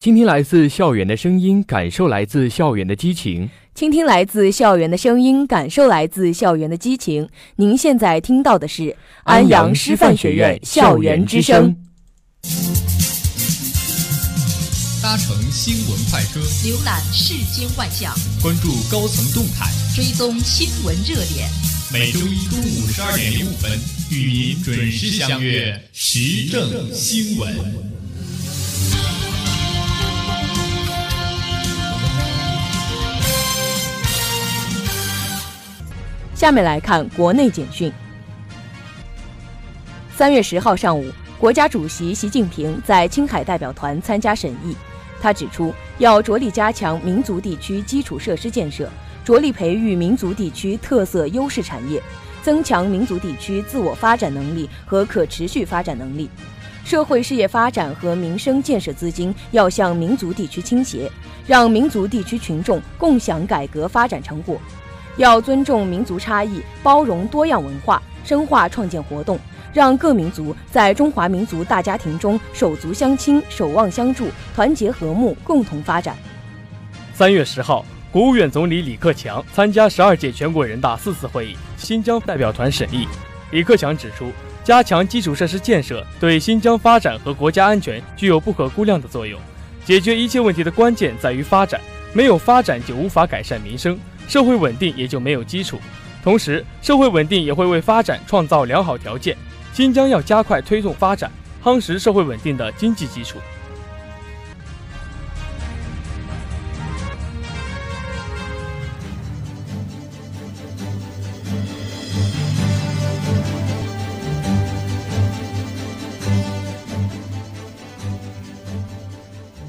倾听来自校园的声音，感受来自校园的激情。倾听来自校园的声音，感受来自校园的激情。您现在听到的是安阳师范学院校园之声。搭乘新闻快车，浏览世间万象，关注高层动态，追踪新闻热点。每周一中午十二点零五分，与您准时相约时政新闻。下面来看国内简讯。三月十号上午，国家主席习近平在青海代表团参加审议。他指出，要着力加强民族地区基础设施建设，着力培育民族地区特色优势产业，增强民族地区自我发展能力和可持续发展能力。社会事业发展和民生建设资金要向民族地区倾斜，让民族地区群众共享改革发展成果。要尊重民族差异，包容多样文化，深化创建活动，让各民族在中华民族大家庭中手足相亲、守望相助、团结和睦，共同发展。三月十号，国务院总理李克强参加十二届全国人大四次会议新疆代表团审议。李克强指出，加强基础设施建设对新疆发展和国家安全具有不可估量的作用。解决一切问题的关键在于发展，没有发展就无法改善民生。社会稳定也就没有基础，同时社会稳定也会为发展创造良好条件。新疆要加快推动发展，夯实社会稳定的经济基础。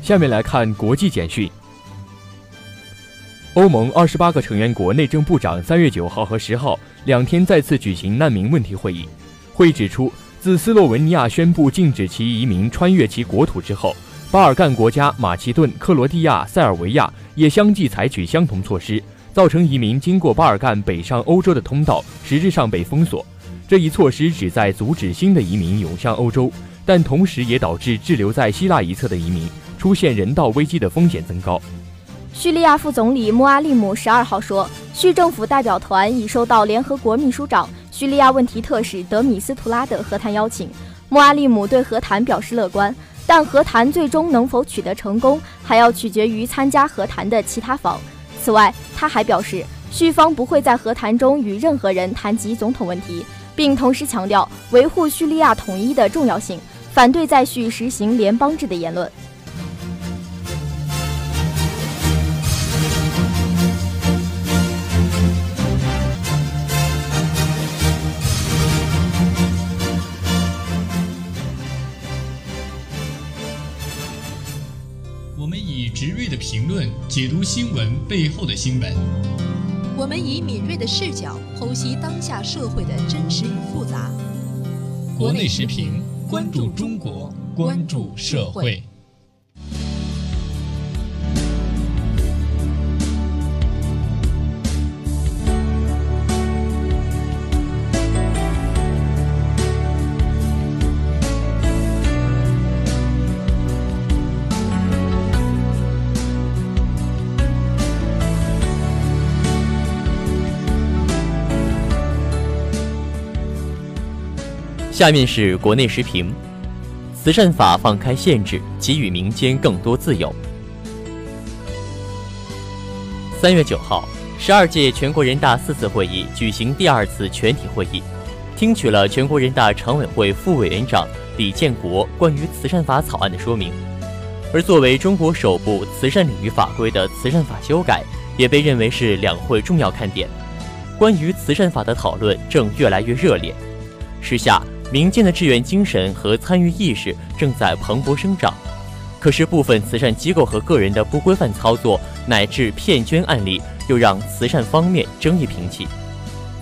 下面来看国际简讯。欧盟二十八个成员国内政部长三月九号和十号两天再次举行难民问题会议。会议指出，自斯洛文尼亚宣布禁止其移民穿越其国土之后，巴尔干国家马其顿、克罗地亚、塞尔维亚也相继采取相同措施，造成移民经过巴尔干北上欧洲的通道实质上被封锁。这一措施旨在阻止新的移民涌向欧洲，但同时也导致滞留在希腊一侧的移民出现人道危机的风险增高。叙利亚副总理穆阿利姆十二号说，叙政府代表团已收到联合国秘书长、叙利亚问题特使德米斯图拉的和谈邀请。穆阿利姆对和谈表示乐观，但和谈最终能否取得成功，还要取决于参加和谈的其他方。此外，他还表示，叙方不会在和谈中与任何人谈及总统问题，并同时强调维护叙利亚统一的重要性，反对在叙实行联邦制的言论。评论解读新闻背后的新闻，我们以敏锐的视角剖析当下社会的真实与复杂。国内时评，关注中国，关注社会。下面是国内时评：慈善法放开限制，给予民间更多自由。三月九号，十二届全国人大四次会议举行第二次全体会议，听取了全国人大常委会副委员长李建国关于慈善法草案的说明。而作为中国首部慈善领域法规的慈善法修改，也被认为是两会重要看点。关于慈善法的讨论正越来越热烈，时下。民间的志愿精神和参与意识正在蓬勃生长，可是部分慈善机构和个人的不规范操作乃至骗捐案例，又让慈善方面争议频起。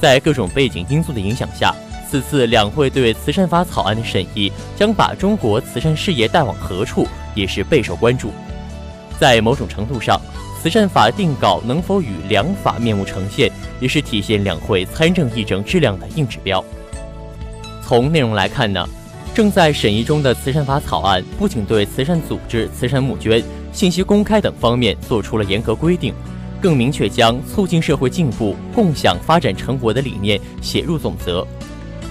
在各种背景因素的影响下，此次两会对慈善法草案的审议将把中国慈善事业带往何处，也是备受关注。在某种程度上，慈善法定稿能否与良法面目呈现，也是体现两会参政议政质量的硬指标。从内容来看呢，正在审议中的慈善法草案不仅对慈善组织、慈善募捐、信息公开等方面做出了严格规定，更明确将促进社会进步、共享发展成果的理念写入总则，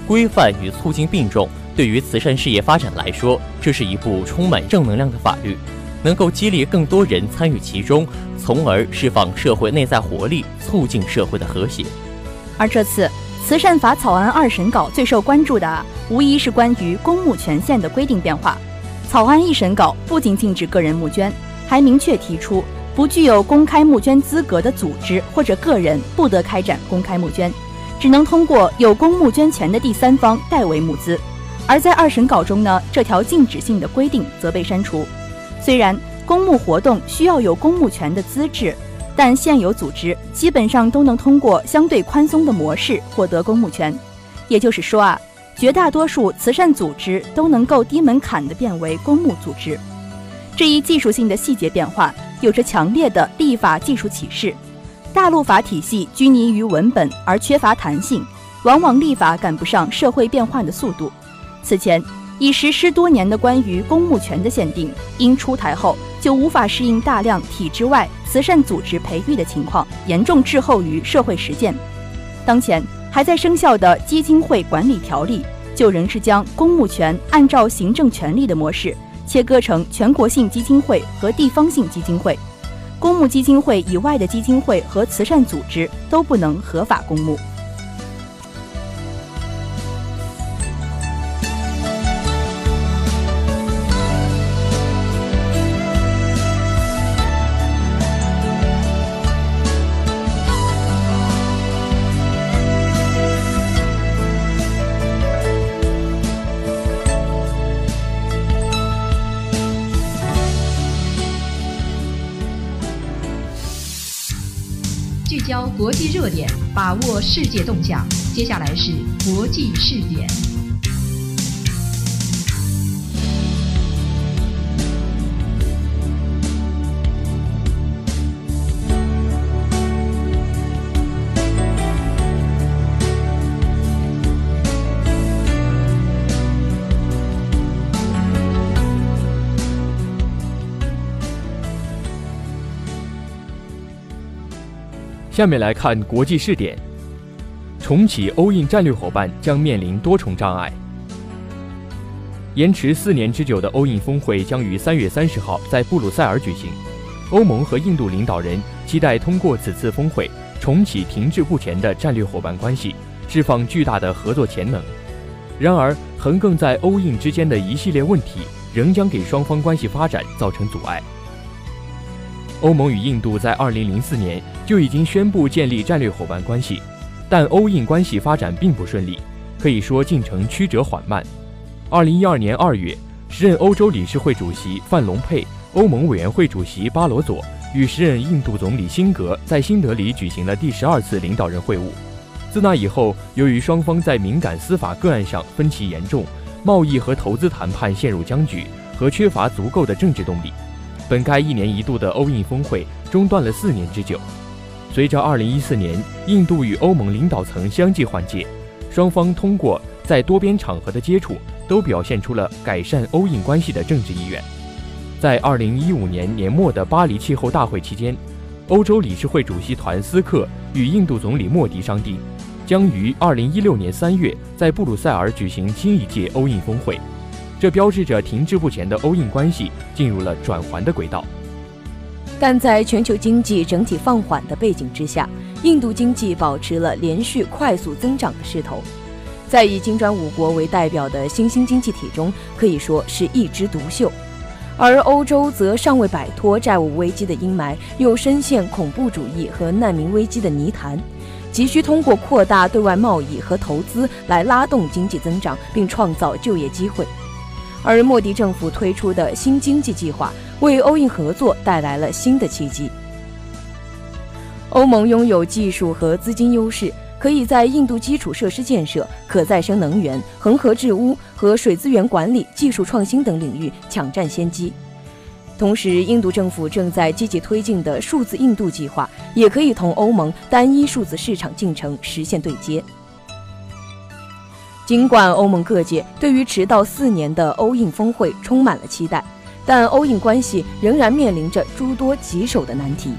规范与促进并重。对于慈善事业发展来说，这是一部充满正能量的法律，能够激励更多人参与其中，从而释放社会内在活力，促进社会的和谐。而这次慈善法草案二审稿最受关注的，无疑是关于公募权限的规定变化。草案一审稿不仅禁止个人募捐，还明确提出，不具有公开募捐资格的组织或者个人不得开展公开募捐，只能通过有公募捐权的第三方代为募资。而在二审稿中呢，这条禁止性的规定则被删除。虽然公募活动需要有公募权的资质，但现有组织基本上都能通过相对宽松的模式获得公募权。也就是说啊，绝大多数慈善组织都能够低门槛的变为公募组织。这一技术性的细节变化有着强烈的立法技术启示。大陆法体系拘泥于文本而缺乏弹性，往往立法赶不上社会变化的速度。此前已实施多年的关于公募权的限定，因出台后就无法适应大量体制外慈善组织培育的情况，严重滞后于社会实践。当前还在生效的基金会管理条例，就仍是将公募权按照行政权力的模式切割成全国性基金会和地方性基金会，公募基金会以外的基金会和慈善组织都不能合法公募。国际热点，把握世界动向。接下来是国际视点。下面来看国际试点，重启欧印战略伙伴将面临多重障碍。延迟四年之久的欧印峰会将于三月三十号在布鲁塞尔举行。欧盟和印度领导人期待通过此次峰会重启停滞不前的战略伙伴关系，释放巨大的合作潜能。然而，横亘在欧印之间的一系列问题仍将给双方关系发展造成阻碍。欧盟与印度在二零零四年就已经宣布建立战略伙伴关系，但欧印关系发展并不顺利，可以说进程曲折缓慢。二零一二年二月，时任欧洲理事会主席范隆佩、欧盟委员会主席巴罗佐与时任印度总理辛格在新德里举行了第十二次领导人会晤。自那以后，由于双方在敏感司法个案上分歧严重，贸易和投资谈判陷入僵局，和缺乏足够的政治动力。本该一年一度的欧印峰会中断了四年之久。随着2014年印度与欧盟领导层相继换届，双方通过在多边场合的接触，都表现出了改善欧印关系的政治意愿。在2015年年末的巴黎气候大会期间，欧洲理事会主席团斯克与印度总理莫迪商定，将于2016年3月在布鲁塞尔举行新一届欧印峰会。这标志着停滞不前的欧印关系进入了转圜的轨道。但在全球经济整体放缓的背景之下，印度经济保持了连续快速增长的势头，在以金砖五国为代表的新兴经济体中，可以说是一枝独秀。而欧洲则尚未摆脱债务危机的阴霾，又深陷恐怖主义和难民危机的泥潭，急需通过扩大对外贸易和投资来拉动经济增长，并创造就业机会。而莫迪政府推出的新经济计划为欧印合作带来了新的契机。欧盟拥有技术和资金优势，可以在印度基础设施建设、可再生能源、恒河治污和水资源管理、技术创新等领域抢占先机。同时，印度政府正在积极推进的数字印度计划，也可以同欧盟单一数字市场进程实现对接。尽管欧盟各界对于迟到四年的欧印峰会充满了期待，但欧印关系仍然面临着诸多棘手的难题。